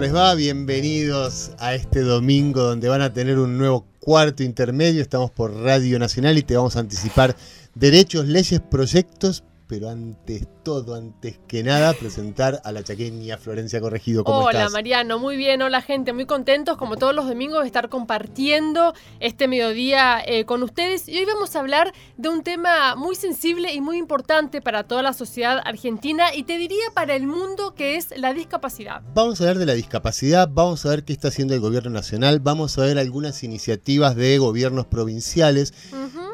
¿Cómo les va? Bienvenidos a este domingo donde van a tener un nuevo cuarto intermedio. Estamos por Radio Nacional y te vamos a anticipar derechos, leyes, proyectos, pero antes todo, antes que nada, presentar a la chaqueña Florencia Corregido. ¿Cómo Hola estás? Mariano, muy bien, hola gente, muy contentos como todos los domingos de estar compartiendo este mediodía eh, con ustedes y hoy vamos a hablar de un tema muy sensible y muy importante para toda la sociedad argentina y te diría para el mundo que es la discapacidad. Vamos a hablar de la discapacidad, vamos a ver qué está haciendo el gobierno nacional, vamos a ver algunas iniciativas de gobiernos provinciales,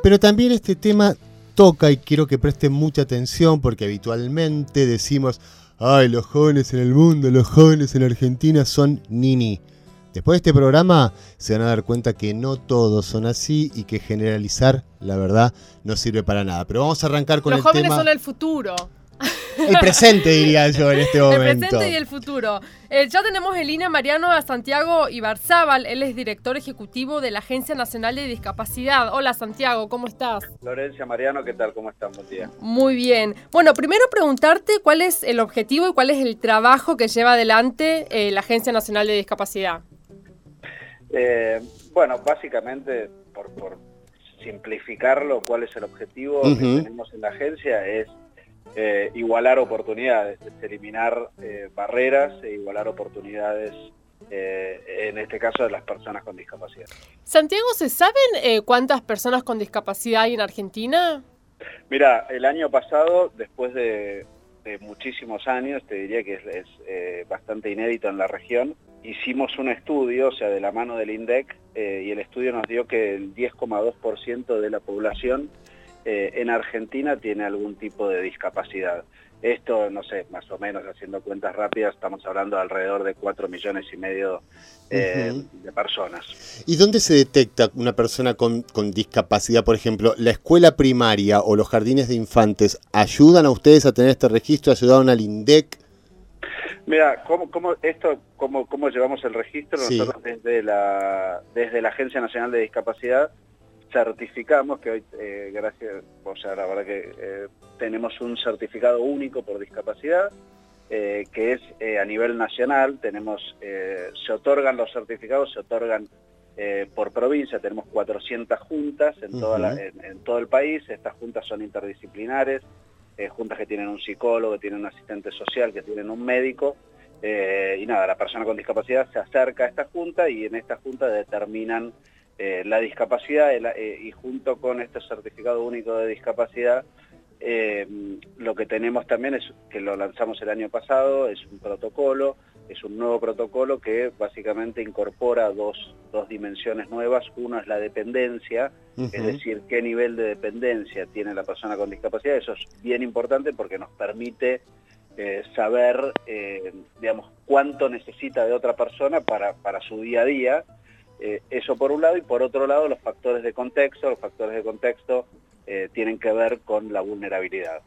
pero también este tema toca y quiero que presten mucha atención porque habitualmente decimos, ay, los jóvenes en el mundo, los jóvenes en Argentina son nini. Después de este programa se van a dar cuenta que no todos son así y que generalizar, la verdad, no sirve para nada. Pero vamos a arrancar con Los el jóvenes tema, son el futuro, el presente diría yo en este el momento. presente y el futuro. Eh, ya tenemos en línea Mariano a Santiago Ibarzábal, él es director ejecutivo de la Agencia Nacional de Discapacidad. Hola Santiago, ¿cómo estás? Florencia Mariano, ¿qué tal? ¿Cómo están? Buen día. Muy bien. Bueno, primero preguntarte cuál es el objetivo y cuál es el trabajo que lleva adelante eh, la Agencia Nacional de Discapacidad. Eh, bueno, básicamente, por, por simplificarlo, ¿cuál es el objetivo que tenemos en la agencia? Es eh, igualar oportunidades, es eliminar eh, barreras e igualar oportunidades, eh, en este caso de las personas con discapacidad. Santiago, ¿se saben cuántas personas con discapacidad hay en Argentina? Mira, el año pasado, después de, de muchísimos años, te diría que es, es, bastante inédito en la región, hicimos un estudio, o sea, de la mano del INDEC, y el estudio nos dio que el 10,2% de la población eh, en Argentina tiene algún tipo de discapacidad. Esto, no sé, más o menos haciendo cuentas rápidas, estamos hablando de alrededor de 4 millones y medio eh, de personas. ¿Y dónde se detecta una persona con, con discapacidad? Por ejemplo, ¿la escuela primaria o los jardines de infantes ayudan a ustedes a tener este registro? ¿Ayudaron al INDEC? Mira, ¿cómo, cómo, esto, cómo, ¿cómo llevamos el registro? Sí. Nosotros desde la, desde la Agencia Nacional de Discapacidad certificamos que hoy, eh, gracias, o sea, la verdad que eh, tenemos un certificado único por discapacidad, eh, que es a nivel nacional, tenemos, se otorgan los certificados, se otorgan por provincia, tenemos 400 juntas en, toda la- Ujú. en- en todo el país, estas juntas son interdisciplinares, juntas que tienen un psicólogo, que tienen un asistente social, que tienen un médico, y nada, la persona con discapacidad se acerca a esta junta y en esta junta determinan eh, la discapacidad el- eh, y junto con este certificado único de discapacidad, eh, lo que tenemos también es que lo lanzamos el año pasado, es un protocolo, es un nuevo protocolo que básicamente incorpora dos, dos dimensiones nuevas. Uno es la dependencia, es decir, qué nivel de dependencia tiene la persona con discapacidad. Eso es bien importante porque nos permite eh, saber, eh, digamos, cuánto necesita de otra persona para, para su día a día. Eh, eso por un lado, y por otro lado, los factores de contexto. Los factores de contexto eh, tienen que ver con la vulnerabilidad.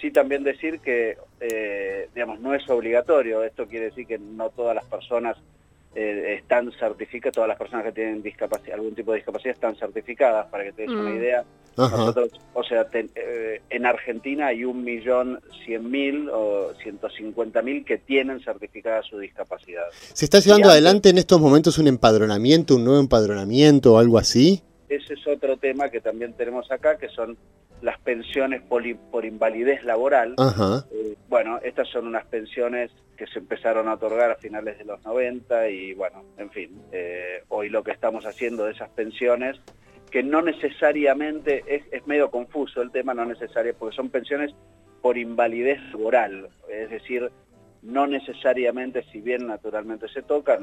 Sí, también decir que, eh, digamos, no es obligatorio. Esto quiere decir que no todas las personas eh, están certificadas, todas las personas que tienen discapacidad, algún tipo de discapacidad están certificadas, para que te des una Mm. idea. Ajá. Nosotros, o sea, ten- eh, en Argentina hay un millón cien mil o ciento cincuenta mil que tienen certificada su discapacidad. ¿Se está llevando Y antes- adelante en estos momentos un empadronamiento, un nuevo empadronamiento o algo así? Ese es otro tema que también tenemos acá, que son las pensiones poli- por invalidez laboral. Ajá. Eh, bueno, estas son unas pensiones que se empezaron a otorgar a finales de los 90 y bueno, en fin, eh, hoy lo que estamos haciendo de esas pensiones, que no necesariamente, es, es medio confuso el tema, no necesario, porque son pensiones por invalidez laboral, es decir, no necesariamente, si bien naturalmente se toca,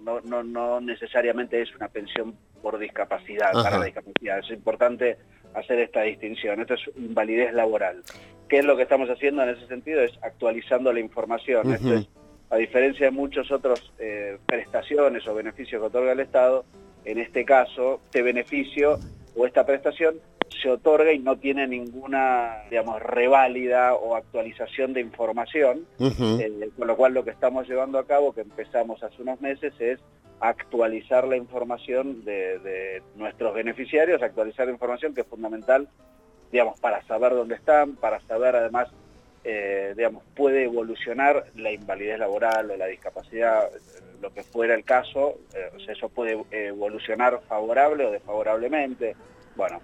no, no, no, necesariamente es una pensión por discapacidad, Ajá. para la discapacidad. Es importante hacer esta distinción. Esto es invalidez laboral. ¿Qué es lo que estamos haciendo en ese sentido? Es actualizando la información. Esto es, a diferencia de muchos otros eh, prestaciones o beneficios que otorga el Estado, en este caso, este beneficio o esta prestación se otorga y no tiene ninguna, digamos, reválida o actualización de información, eh, con lo cual lo que estamos llevando a cabo, que empezamos hace unos meses, es actualizar la información de, nuestros beneficiarios, actualizar la información que es fundamental, digamos, para saber dónde están, para saber además, eh, digamos, puede evolucionar la invalidez laboral o la discapacidad, lo que fuera el caso, eh, o sea, eso puede evolucionar favorable o desfavorablemente, bueno,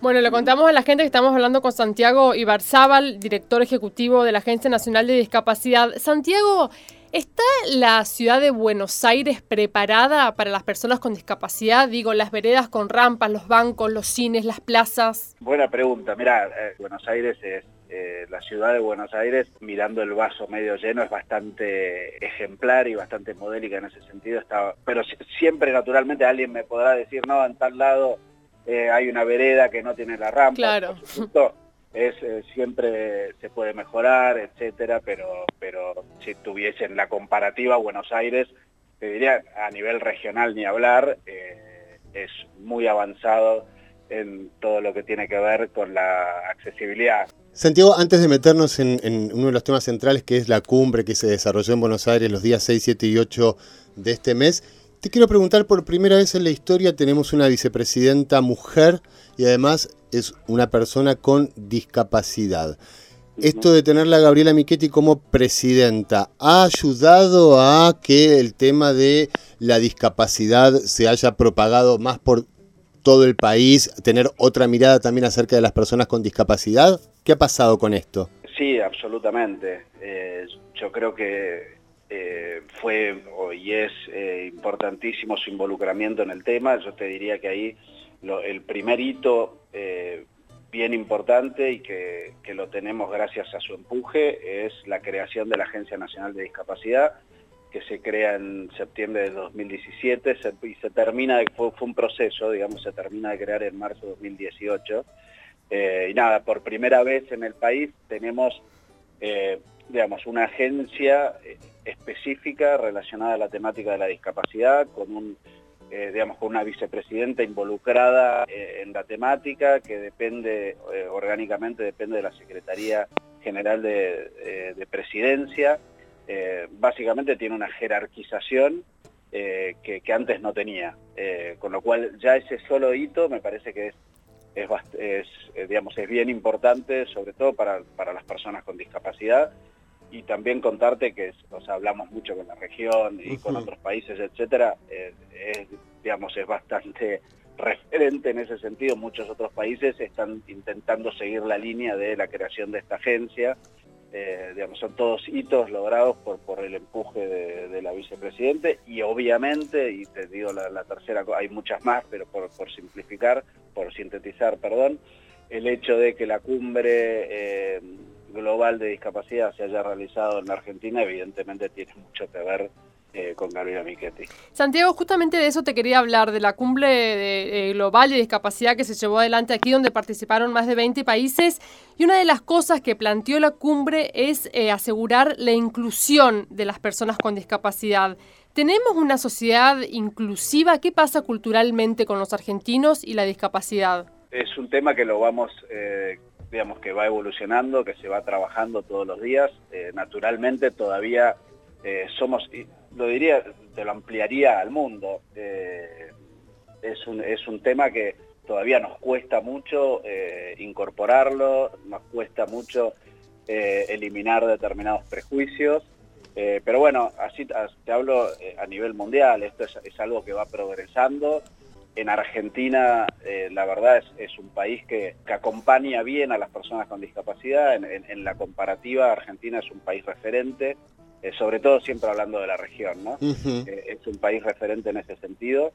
Bueno, le contamos a la gente que estamos hablando con Santiago Ibarzábal, director ejecutivo de la Agencia Nacional de Discapacidad. Santiago, ¿está la ciudad de Buenos Aires preparada para las personas con discapacidad? Digo, las veredas con rampas, los bancos, los cines, las plazas. Buena pregunta. Mira, eh, Buenos Aires es eh, la ciudad de Buenos Aires, mirando el vaso medio lleno, es bastante ejemplar y bastante modélica en ese sentido. Está, pero siempre, naturalmente, alguien me podrá decir, no, en tal lado eh, hay una vereda que no tiene la rampa, claro. Es, eh, siempre se puede mejorar, etcétera, pero, pero si tuviesen la comparativa Buenos Aires, te diría a nivel regional ni hablar, eh, es muy avanzado en todo lo que tiene que ver con la accesibilidad. Santiago, antes de meternos en, en, uno de los temas centrales, que es la cumbre que se desarrolló en Buenos Aires los días 6, 7 y 8 de este mes, te quiero preguntar, por primera vez en la historia tenemos una vicepresidenta mujer y además es una persona con discapacidad. Esto de tenerla a Gabriela Michetti como presidenta, ¿ha ayudado a que el tema de la discapacidad se haya propagado más por todo el país, tener otra mirada también acerca de las personas con discapacidad? ¿Qué ha pasado con esto? Sí, absolutamente. Eh, yo creo que eh, fue y es eh, importantísimo su involucramiento en el tema. Yo te diría que ahí el primer hito eh, bien importante y que, lo tenemos gracias a su empuje es la creación de la Agencia Nacional de Discapacidad que se crea en septiembre de 2017 y se termina, fue, fue, un proceso, digamos, se termina de crear en marzo de 2018. y nada, por primera vez en el país tenemos digamos, una agencia específica relacionada a la temática de la discapacidad, con un eh, digamos, con una vicepresidenta involucrada eh, en la temática que depende, orgánicamente depende de la Secretaría General de, Presidencia. básicamente tiene una jerarquización que, antes no tenía, con lo cual ya ese solo hito me parece que es, es, digamos, es bien importante, sobre todo para, para las personas con discapacidad, y también contarte que o sea, hablamos mucho con la región y con otros países, etcétera, eh, es, digamos, es bastante referente en ese sentido. Muchos otros países están intentando seguir la línea de la creación de esta agencia. Eh, digamos, son todos hitos logrados por, por el empuje de, la vicepresidente y obviamente, y te digo la, la tercera, hay muchas más, pero por, por simplificar, por sintetizar, perdón, el hecho de que la cumbre eh, global de discapacidad se haya realizado en la Argentina, evidentemente tiene mucho que ver eh, con Gabriela Michetti. Santiago, justamente de eso te quería hablar, de la cumbre global de discapacidad que se llevó adelante aquí, donde participaron más de 20 países. Y una de las cosas que planteó la cumbre es eh, asegurar la inclusión de las personas con discapacidad. ¿Tenemos una sociedad inclusiva? ¿Qué pasa culturalmente con los argentinos y la discapacidad? Es un tema que lo vamos eh, digamos, que va evolucionando, que se va trabajando todos los días. Eh, naturalmente todavía eh, somos, lo diría, te lo ampliaría al mundo. Eh, es, un, es un tema que todavía nos cuesta mucho incorporarlo, nos cuesta mucho eliminar determinados prejuicios. pero bueno, así te hablo a nivel mundial, esto es, es algo que va progresando en Argentina, eh, la verdad, es, un país que, acompaña bien a las personas con discapacidad. En, la comparativa, Argentina es un país referente, eh, sobre todo siempre hablando de la región, ¿no? Eh, es un país referente en ese sentido.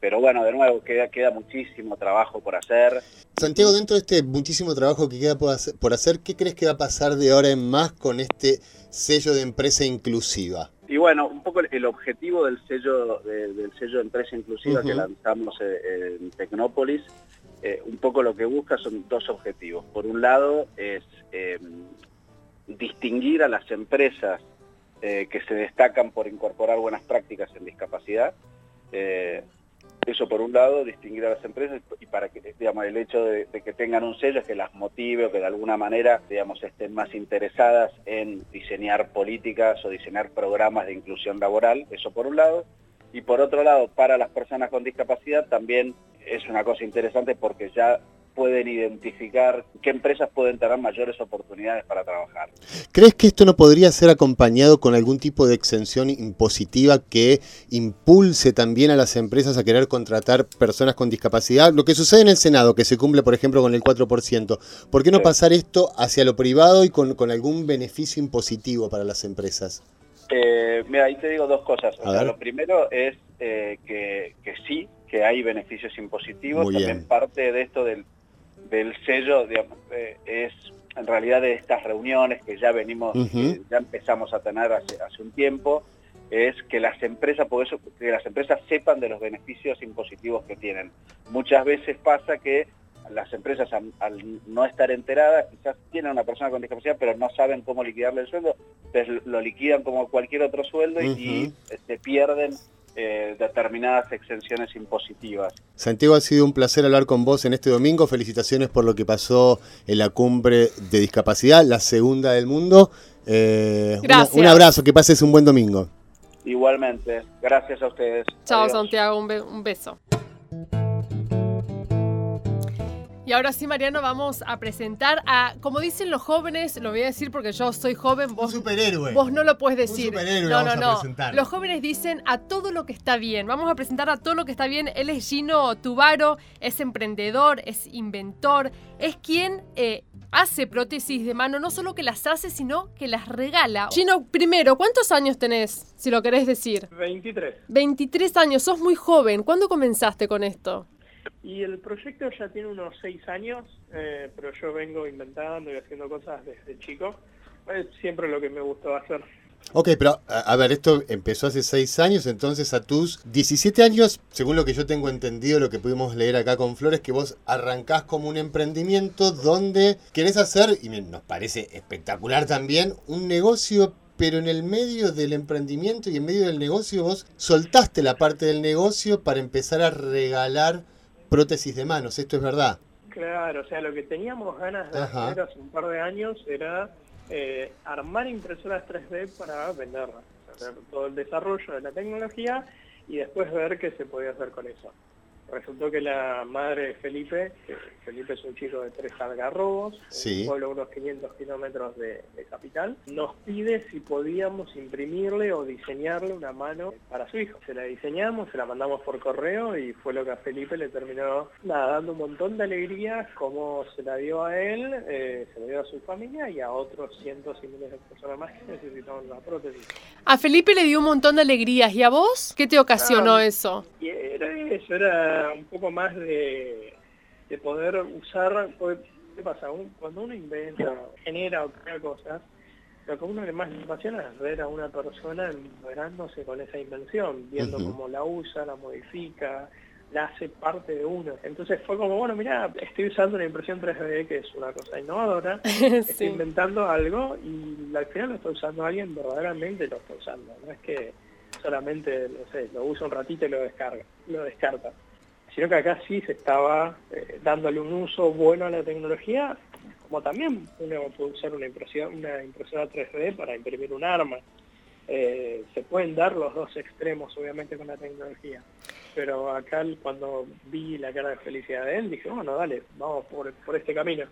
pero bueno, de nuevo, queda, queda muchísimo trabajo por hacer. Santiago, dentro de este muchísimo trabajo que queda por hacer, ¿qué crees que va a pasar de ahora en más con este sello de empresa inclusiva? Y bueno, un poco el objetivo del sello de, del sello empresa inclusiva que lanzamos eh, en Tecnópolis, eh, un poco lo que busca son dos objetivos. Por un lado es em, distinguir a las empresas eh, que se destacan por incorporar buenas prácticas en discapacidad. Eso por un lado, distinguir a las empresas y para que, digamos, el hecho de, que tengan un sello es que las motive o que de alguna manera, digamos, estén más interesadas en diseñar políticas o diseñar programas de inclusión laboral, eso por un lado. Y por otro lado, para las personas con discapacidad también es una cosa interesante porque ya pueden identificar qué empresas pueden tener mayores oportunidades para trabajar. ¿Crees que esto no podría ser acompañado con algún tipo de exención impositiva que impulse también a las empresas a querer contratar personas con discapacidad? Lo que sucede en el Senado, que se cumple, por ejemplo, con el 4%. ¿Por qué no pasar esto hacia lo privado y con, algún beneficio impositivo para las empresas? Eh, mira, ahí te digo dos cosas. lo primero es eh, que, sí, que hay beneficios impositivos. También parte de esto del del sello eh, es en realidad de estas reuniones que ya venimos, ya empezamos a tener hace, hace un tiempo, es que las empresas, por eso, que las empresas sepan de los beneficios impositivos que tienen. Muchas veces pasa que las empresas al, no estar enteradas quizás tienen una persona con discapacidad pero no saben cómo liquidarle el sueldo, entonces lo liquidan como cualquier otro sueldo y se pierden eh, determinadas exenciones impositivas. Santiago, ha sido un placer hablar con vos en este domingo. Felicitaciones por lo que pasó en la cumbre de discapacidad, la segunda del mundo. Eh, un abrazo, que pases un buen domingo. Igualmente, gracias a ustedes. Chao Santiago, un beso. Y ahora sí, Mariano, vamos a presentar a, como dicen los jóvenes, lo voy a decir porque yo soy joven, vos, superhéroe. vos no lo puedes decir. no, no, no. Los jóvenes dicen a todo lo que está bien. Vamos a presentar a todo lo que está bien. Él es Gino Tubaro, es emprendedor, es inventor, es quien eh, hace prótesis de mano, no solo que las hace, sino que las regala. Gino, primero, ¿cuántos años tenés, si lo querés decir? 23. 23 años, sos muy joven. ¿Cuándo comenzaste con esto? Y el proyecto ya tiene unos seis años, eh, pero yo vengo inventando y haciendo cosas desde chico. Es siempre lo que me gustó hacer. Ok, pero a, ver, esto empezó hace seis años, entonces a tus 17 años, según lo que yo tengo entendido, lo que pudimos leer acá con Flores, que vos arrancás como un emprendimiento donde querés hacer, y nos parece espectacular también, un negocio pero en el medio del emprendimiento y en medio del negocio vos soltaste la parte del negocio para empezar a regalar prótesis de manos, ¿esto es verdad? Claro, o sea, lo que teníamos ganas de hacer hace un par de años era eh, armar impresoras 3D para venderlas, hacer todo el desarrollo de la tecnología y después ver qué se podía hacer con eso. Resultó que la madre de Felipe, Felipe es un chico de tres algarrobos, un pueblo a unos 500 kilómetros de, capital, nos pide si podíamos imprimirle o diseñarle una mano para su hijo. Se la diseñamos, se la mandamos por correo y fue lo que a Felipe le terminó dando un montón de alegría, como se la dio a él, eh, se la dio a su familia y a otros cientos y miles de personas más que necesitaban la prótesis. A Felipe le dio un montón de alegrías, ¿y a vos? ¿Qué te ocasionó ah, eso? Era eso, era un poco más de, poder usar, ¿qué pasa? cuando uno inventa, genera o crea cosas, lo que uno le más apasiona es ver a una persona liberándose con esa invención, viendo cómo la usa, la modifica, la hace parte de uno. Entonces fue como, bueno, mira, estoy usando una impresión 3D, que es una cosa innovadora, estoy inventando algo y al final lo está usando alguien, verdaderamente lo está usando. No es que solamente, no sé, lo usa un ratito y lo descarga, lo descarta sino que acá sí se estaba eh, dándole un uso bueno a la tecnología, como también uno puede usar una impresión, una impresora 3D para imprimir un arma. Eh, se pueden dar los dos extremos, obviamente, con la tecnología. Pero acá cuando vi la cara de felicidad de él, dije, bueno, dale, vamos por, este camino.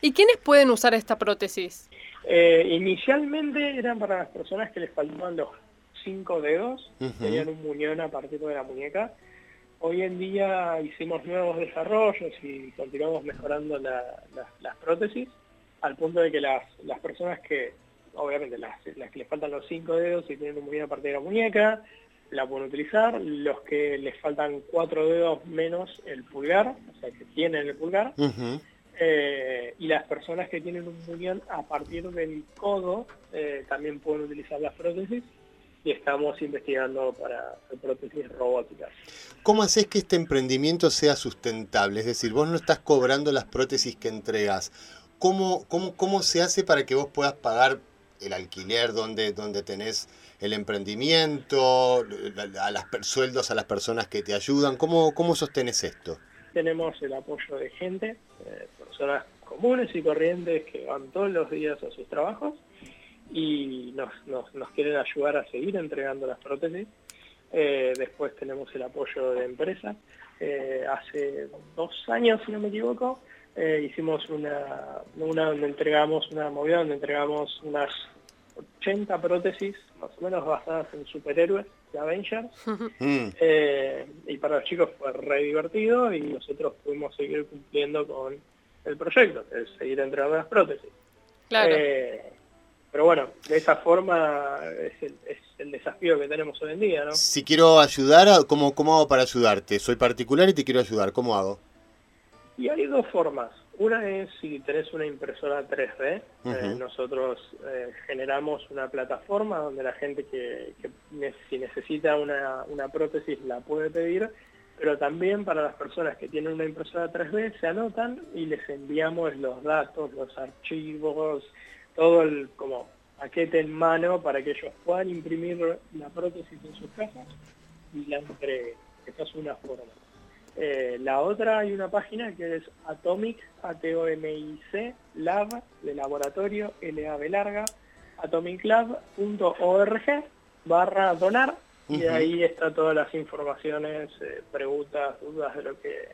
¿Y quiénes pueden usar esta prótesis? Eh, inicialmente eran para las personas que les faltaban los cinco dedos, tenían un muñón a partir de la muñeca, Hoy en día hicimos nuevos desarrollos y continuamos mejorando las prótesis al punto de que las, personas que, obviamente las, que les faltan los cinco dedos y tienen un muñeco a partir de la muñeca, la pueden utilizar. Los que les faltan cuatro dedos menos el pulgar, o sea, que tienen el pulgar. Eh, y las personas que tienen un muñón a partir del codo eh, también pueden utilizar las prótesis y estamos investigando para prótesis robóticas. ¿Cómo haces que este emprendimiento sea sustentable? Es decir, vos no estás cobrando las prótesis que entregas. ¿Cómo, cómo, cómo se hace para que vos puedas pagar el alquiler donde, donde tenés el emprendimiento, a las sueldos a las personas que te ayudan? ¿Cómo, cómo sostenes esto? Tenemos el apoyo de gente, eh, personas comunes y corrientes que van todos los días a sus trabajos y nos, nos, nos quieren ayudar a seguir entregando las prótesis. Eh, después tenemos el apoyo de empresas. Eh, hace dos años, si no me equivoco, eh, hicimos una, una donde entregamos, una movida donde entregamos unas 80 prótesis, más o menos basadas en superhéroes de Avengers. Mm. y para los chicos fue re divertido y nosotros pudimos seguir cumpliendo con el proyecto, es seguir entregando las prótesis. Claro. Pero bueno, de esa forma es el, desafío que tenemos hoy en día, ¿no? Si quiero ayudar, ¿cómo, ¿cómo hago para ayudarte? Soy particular y te quiero ayudar, ¿cómo hago? Y hay dos formas. Una es si tenés una impresora 3D, eh, nosotros eh, generamos una plataforma donde la gente que, si necesita una, una prótesis la puede pedir, pero también para las personas que tienen una impresora 3D se anotan y les enviamos los datos, los archivos, todo el como paquete en mano para que ellos puedan imprimir la prótesis en sus casas y la entreguen. Esa es una forma. Eh, la otra hay una página que es Atomic, A-T-O-M-I-C, Lab, de laboratorio, L-A-B larga, atomiclab.org barra donar y ahí está todas las informaciones, eh, preguntas, dudas de lo que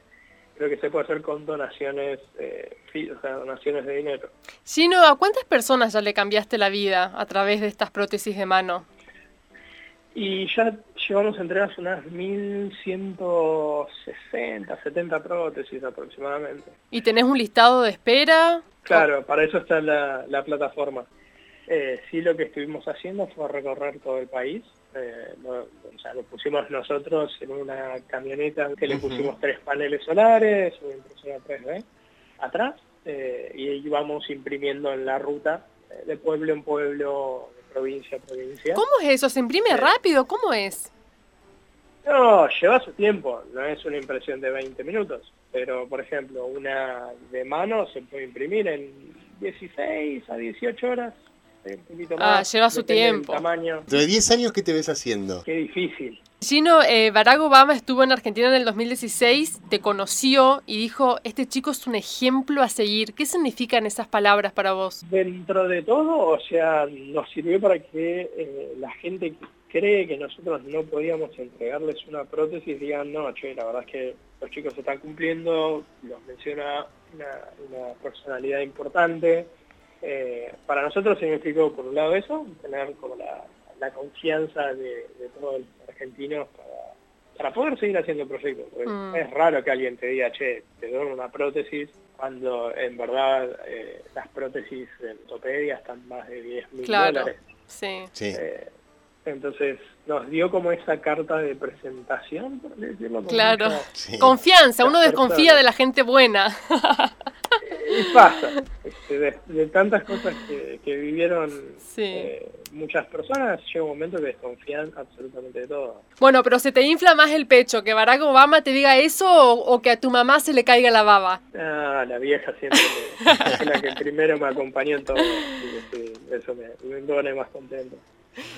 creo que se puede hacer con donaciones, eh, o sea, donaciones de dinero. Gino, ¿a cuántas personas ya le cambiaste la vida a través de estas prótesis de mano? Y ya llevamos entregas unas 1.160, 70 prótesis aproximadamente. ¿Y tenés un listado de espera? Claro, para eso está la, la plataforma. Eh, sí, lo que estuvimos haciendo fue recorrer todo el país eh, o sea, lo pusimos nosotros en una camioneta que le pusimos tres paneles solares, una impresora 3D atrás, eh, y íbamos imprimiendo en la ruta eh, de pueblo en pueblo, de provincia a provincia. ¿Cómo es eso? ¿Se imprime rápido? ¿Cómo es? No, lleva su tiempo, no es una impresión de 20 minutos, pero por ejemplo, una de mano se puede imprimir en 16 a 18 horas. Ah, lleva su tiempo. De 10 años, ¿qué te ves haciendo? Qué difícil. Gino, eh, Barack Obama estuvo en Argentina en el 2016, te conoció y dijo, este chico es un ejemplo a seguir. ¿Qué significan esas palabras para vos? Dentro de todo, o sea, nos sirvió para que eh, la gente que cree que nosotros no podíamos entregarles una prótesis digan, no, che, la verdad es que los chicos están cumpliendo, los menciona una personalidad importante, eh, para nosotros significó, por un lado, eso, tener como la, confianza de, todos los argentinos para, poder seguir haciendo proyectos. Mm. Es raro que alguien te diga, che, te doy una prótesis, cuando en verdad eh, las prótesis en ortopedia están más de 10 mil dólares. Sí. Eh, entonces nos dio como esa carta de presentación, por decirlo Claro, confianza, uno desconfía de la gente buena. y pasa, este, de, tantas cosas que, vivieron eh, muchas personas, llega un momento que desconfían absolutamente de todo. Bueno, pero ¿se te infla más el pecho que Barack Obama te diga eso o, que a tu mamá se le caiga la baba? Ah, la vieja siempre es la que primero me acompañó en todo, eso me, me pone más contento.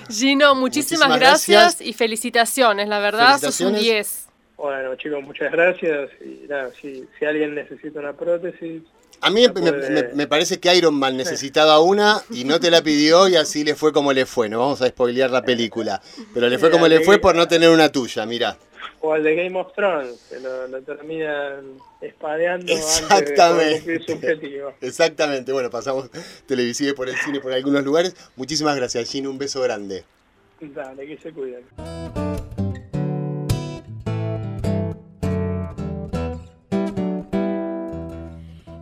Gino, muchísimas, gracias. y felicitaciones, la verdad, sos un 10. Bueno, chicos, muchas gracias. Y nada, si, si alguien necesita una prótesis, a mí me, parece que Iron Man necesitaba una y no te la pidió y así le fue como le fue. No vamos a spoilear la película. Pero le fue como le fue por no tener una tuya, mira. O al de Game of Thrones, que lo, terminan espadeando Exactamente. antes de su objetivo. Exactamente. Bueno, pasamos televisivos por el cine por algunos lugares. Muchísimas gracias, Gino. Un beso grande. Dale, que se cuiden.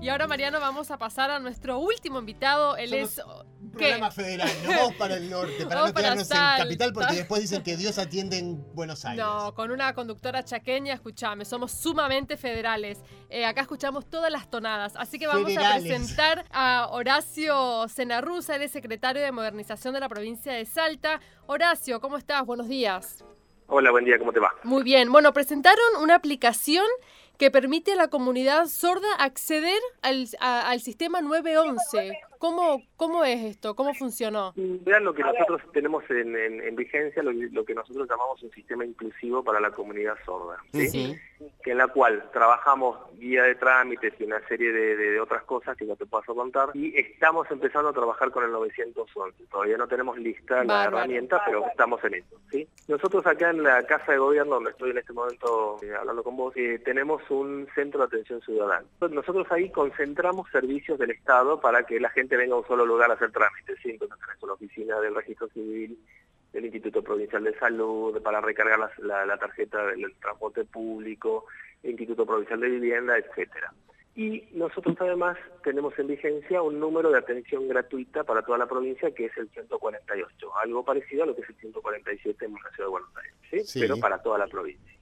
Y ahora, Mariano, vamos a pasar a nuestro último invitado. Él es. Un programa federal, no vamos para el norte, para no quedarnos en capital, porque después dicen que Dios atiende en Buenos Aires. No, con una conductora chaqueña, escuchame, somos sumamente federales. Eh, acá escuchamos todas las tonadas. Así que vamos a presentar a Horacio Senarruza, él es secretario de Modernización de la provincia de Salta. Horacio, ¿cómo estás? Buenos días. Hola, buen día, ¿cómo te va? Muy bien. Bueno, presentaron una aplicación que permite a la comunidad sorda acceder al, al sistema 911. ¿Cómo, ¿Cómo es esto? ¿Cómo funcionó? Vean lo que nosotros tenemos en, vigencia, lo, que nosotros llamamos un sistema inclusivo para la comunidad sorda, ¿sí? que en la cual trabajamos guía de trámites y una serie de, otras cosas que no te paso a contar, y estamos empezando a trabajar con el 911. Todavía no tenemos lista la herramienta, pero estamos en eso. ¿sí? Nosotros acá en la Casa de Gobierno, donde estoy en este momento eh, hablando con vos, eh, tenemos un centro de atención ciudadana. Nosotros ahí concentramos servicios del Estado para que la gente venga a un solo lugar a hacer trámites. ¿sí? Entonces tenemos una oficina del registro civil, del Instituto Provincial de Salud, para recargar la, tarjeta del transporte público, el Instituto Provincial de Vivienda, etcétera. Y nosotros además tenemos en vigencia un número de atención gratuita para toda la provincia que es el 148, algo parecido a lo que es el 147 en la ciudad de Buenos Aires, ¿sí? pero para toda la provincia.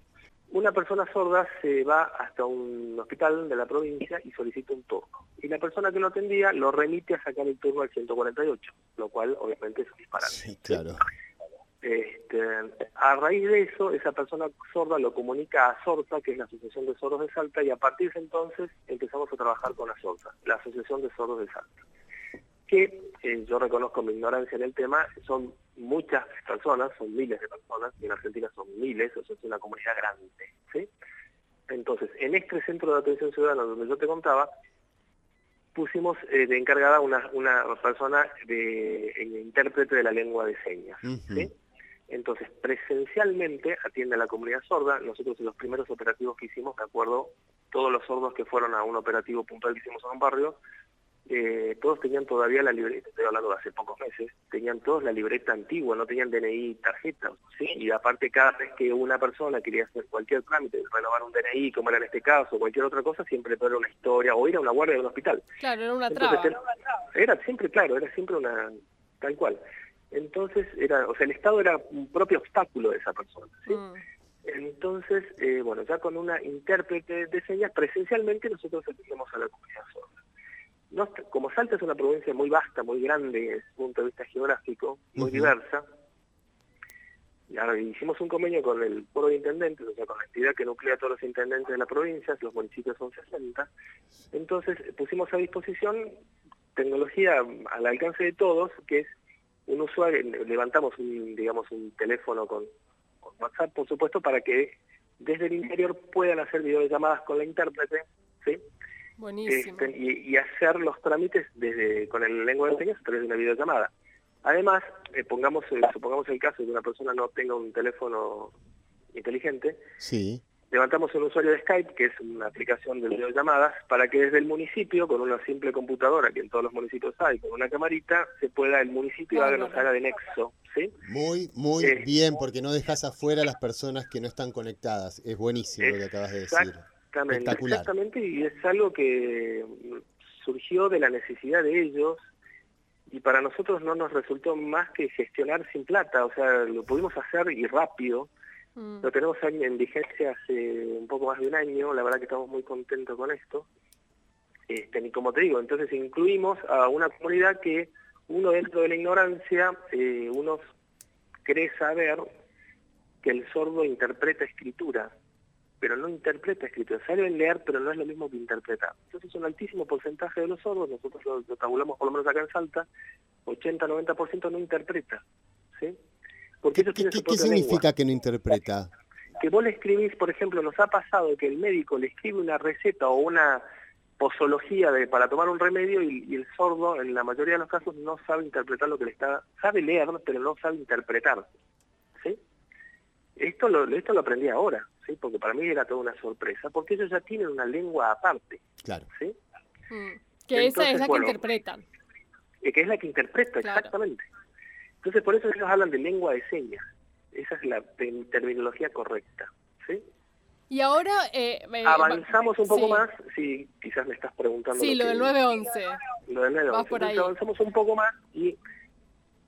Una persona sorda se va hasta un hospital de la provincia y solicita un turno. Y la persona que lo atendía lo remite a sacar el turno al 148, lo cual obviamente es un disparate. Sí, claro. Este, a raíz de eso, esa persona sorda lo comunica a SORSA, que es la Asociación de Sordos de Salta, y a partir de entonces empezamos a trabajar con la SORSA, la Asociación de Sordos de Salta. Que eh, yo reconozco mi ignorancia en el tema, son muchas personas, son miles de personas, y en Argentina son miles, o sea, es una comunidad grande. ¿sí? Entonces, en este centro de atención ciudadana donde yo te contaba, pusimos eh, de encargada una, una persona de, intérprete de la lengua de señas. ¿sí? Entonces, presencialmente atiende a la comunidad sorda. Nosotros en los primeros operativos que hicimos, de acuerdo, todos los sordos que fueron a un operativo puntual que hicimos en un barrio, eh, todos tenían todavía la libreta, estoy hablando de hace pocos meses, tenían todos la libreta antigua, no tenían DNI tarjeta, ¿sí? Y aparte cada vez que una persona quería hacer cualquier trámite, renovar un DNI, como era en este caso, cualquier otra cosa, siempre era una historia, o ir a una guardia de un hospital. Claro, era una traba. era siempre, claro, era siempre una, tal cual. Entonces, era, o sea, el Estado era un propio obstáculo de esa persona. Mm. Entonces, eh, bueno, ya con una intérprete de señas, presencialmente nosotros atendemos a la comunidad sorda. No, como Salta es una provincia muy vasta, muy grande desde el punto de vista geográfico, muy diversa, y hicimos un convenio con el foro de intendentes, o sea, con la entidad que nuclea a todos los intendentes de la provincia, los municipios son 60, entonces pusimos a disposición tecnología al alcance de todos, que es un usuario, levantamos un, digamos, un teléfono con, WhatsApp, por supuesto, para que desde el interior puedan hacer videollamadas con la intérprete, ¿sí? Buenísimo. Este, y, hacer los trámites desde con el lengua de señas a través de una videollamada. Además, eh, pongamos, eh, supongamos el caso de que una persona no tenga un teléfono inteligente, sí levantamos un usuario de Skype, que es una aplicación de videollamadas, para que desde el municipio, con una simple computadora, que en todos los municipios hay, con una camarita, se pueda el municipio haga, nos haga de nexo. ¿sí? Muy, muy eh, bien, porque no dejas afuera a las personas que no están conectadas. Es buenísimo lo que acabas de decir. Exactamente, exactamente, y es algo que surgió de la necesidad de ellos, y para nosotros no nos resultó más que gestionar sin plata, o sea, lo pudimos hacer y rápido, Mm. Lo tenemos en vigencia hace un poco más de un año, la verdad que estamos muy contentos con esto. Este, y como te digo, entonces incluimos a una comunidad que uno dentro de la ignorancia, eh, uno cree saber que el sordo interpreta escritura, pero no interpreta escritura. Saben leer, pero no es lo mismo que interpretar. Entonces un altísimo porcentaje de los sordos, nosotros lo, lo tabulamos por lo menos acá en Salta, 80-90% no interpreta. ¿sí? ¿Qué, significa que no interpreta? Que vos le escribís, por ejemplo, nos ha pasado que el médico le escribe una receta o una posología de, para tomar un remedio y, el sordo en la mayoría de los casos no sabe interpretar lo que le está, sabe leer pero no sabe interpretar. Esto lo, esto lo aprendí ahora, ¿sí? Porque para mí era toda una sorpresa, porque ellos ya tienen una lengua aparte, claro. ¿sí? Mm. Que esa es la que interpretan. Que es la que interpreta, exactamente. Entonces, por eso ellos hablan de lengua de señas. Esa es la terminología correcta. ¿sí? Y ahora... Eh, avanzamos un poco más, si quizás me estás preguntando. Sí, lo, del 911. Lo del 911. avanzamos un poco más y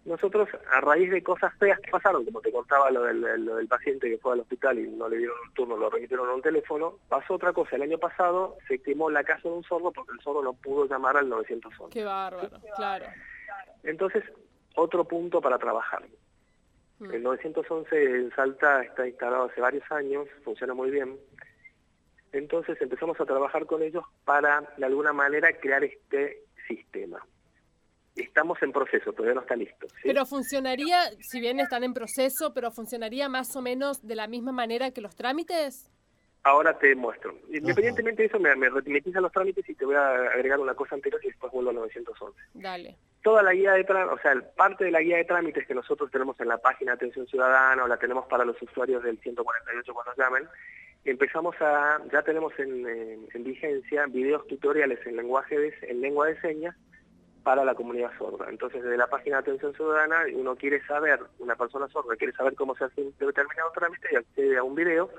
nosotros, a raíz de cosas feas que pasaron, como te contaba lo del, lo del paciente que fue al hospital y no le dieron un turno, lo remitieron a un teléfono, pasó otra cosa. El año pasado se quemó la casa de un sordo porque el sordo no pudo llamar al 911. Qué bárbaro, claro. Entonces, otro punto para trabajar. Mm. El 911 en Salta está instalado hace varios años, funciona muy bien. Entonces empezamos a trabajar con ellos para, de alguna manera, crear este sistema. Estamos en proceso, todavía no está listo. Pero funcionaría, si bien están en proceso, pero funcionaría más o menos de la misma manera que los trámites. Ahora te muestro. Independientemente de eso, me, me a los trámites y te voy a agregar una cosa anterior y después vuelvo a 911. Dale. Toda la guía de trámites, o sea, parte de la guía de trámites que nosotros tenemos en la página de Atención Ciudadana o la tenemos para los usuarios del 148 cuando llamen, empezamos a, ya tenemos en, vigencia videos tutoriales en lenguaje de, en lengua de señas para la comunidad sorda. Entonces, desde la página de Atención Ciudadana, uno quiere saber, una persona sorda quiere saber cómo se hace un determinado trámite y accede a un video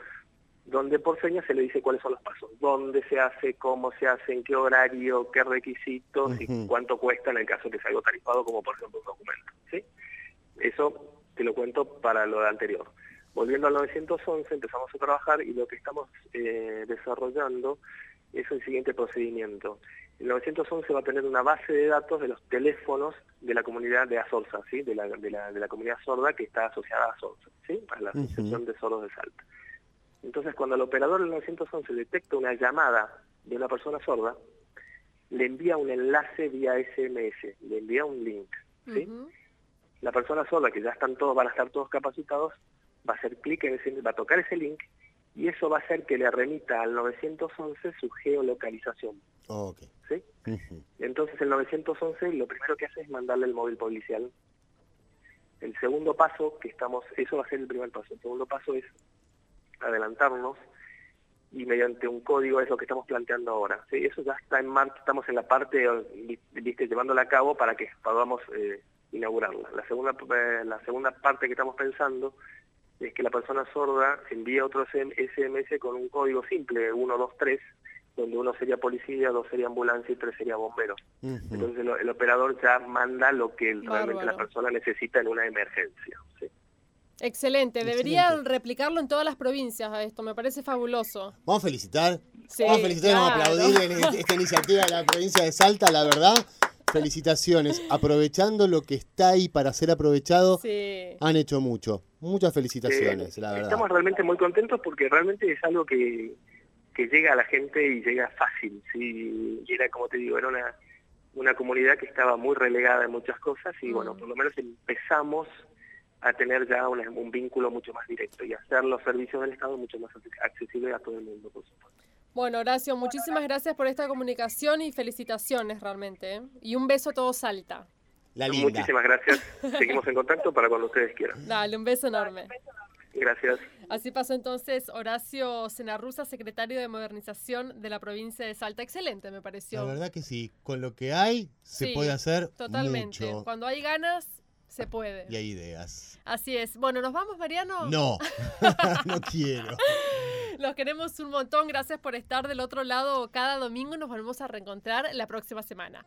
donde por señas se le dice cuáles son los pasos, dónde se hace, cómo se hace, en qué horario, qué requisitos y cuánto cuesta en el caso que sea algo tarifado, como por ejemplo un documento. ¿sí? Eso te lo cuento para lo de anterior. Volviendo al 911, empezamos a trabajar y lo que estamos eh, desarrollando es el siguiente procedimiento. El 911 va a tener una base de datos de los teléfonos de la comunidad de Azorza, ¿sí? de, la, de, la, de la comunidad sorda que está asociada a Azorza, ¿sí? a la Asociación de Sordos de Salta. Entonces, cuando el operador del 911 detecta una llamada de una persona sorda, le envía un enlace vía SMS, le envía un link. ¿sí? La persona sorda, que ya están todos, van a estar todos capacitados, va a hacer clic en ese, va a tocar ese link y eso va a hacer que le remita al 911 su geolocalización. ¿Sí? Entonces el 911 lo primero que hace es mandarle el móvil policial. El segundo paso que estamos, eso va a ser el primer paso. El segundo paso es adelantarnos y mediante un código es lo que estamos planteando ahora. ¿sí? Eso ya está en marcha, estamos en la parte, viste, llevándola a cabo para que podamos eh, inaugurarla. La segunda, eh, la segunda parte que estamos pensando es que la persona sorda envía otro SMS con un código simple, 1, 2, 3, donde uno sería policía, dos sería ambulancia y tres sería bombero. Entonces el, operador ya manda lo que realmente la persona necesita en una emergencia. Excelente, deberían replicarlo en todas las provincias a esto, me parece fabuloso. Vamos a felicitar, vamos a felicitar, vamos a aplaudir en esta iniciativa de la provincia de Salta, la verdad. Felicitaciones, aprovechando lo que está ahí para ser aprovechado, han hecho mucho. Muchas felicitaciones, la verdad. Estamos realmente muy contentos porque realmente es algo que, que llega a la gente y llega fácil, ¿sí? Y era, como te digo, era una, una comunidad que estaba muy relegada en muchas cosas y bueno, mm. por lo menos empezamos a tener ya un vínculo mucho más directo y hacer los servicios del Estado mucho más accesibles a todo el mundo, por supuesto. Bueno, Horacio, muchísimas gracias por esta comunicación y felicitaciones realmente. ¿eh? Y un beso a todos Salta. La Muchísimas gracias. Seguimos en contacto para cuando ustedes quieran. Dale, un beso enorme. Gracias. Así pasó entonces Horacio Senarruza, secretario de Modernización de la provincia de Salta. Excelente, me pareció. La verdad que sí, con lo que hay se puede hacer totalmente. Cuando hay ganas se puede. Y hay ideas. Así es. Bueno, ¿nos vamos, Mariano? No, no quiero. Los queremos un montón. Gracias por estar del otro lado cada domingo. Nos volvemos a reencontrar la próxima semana.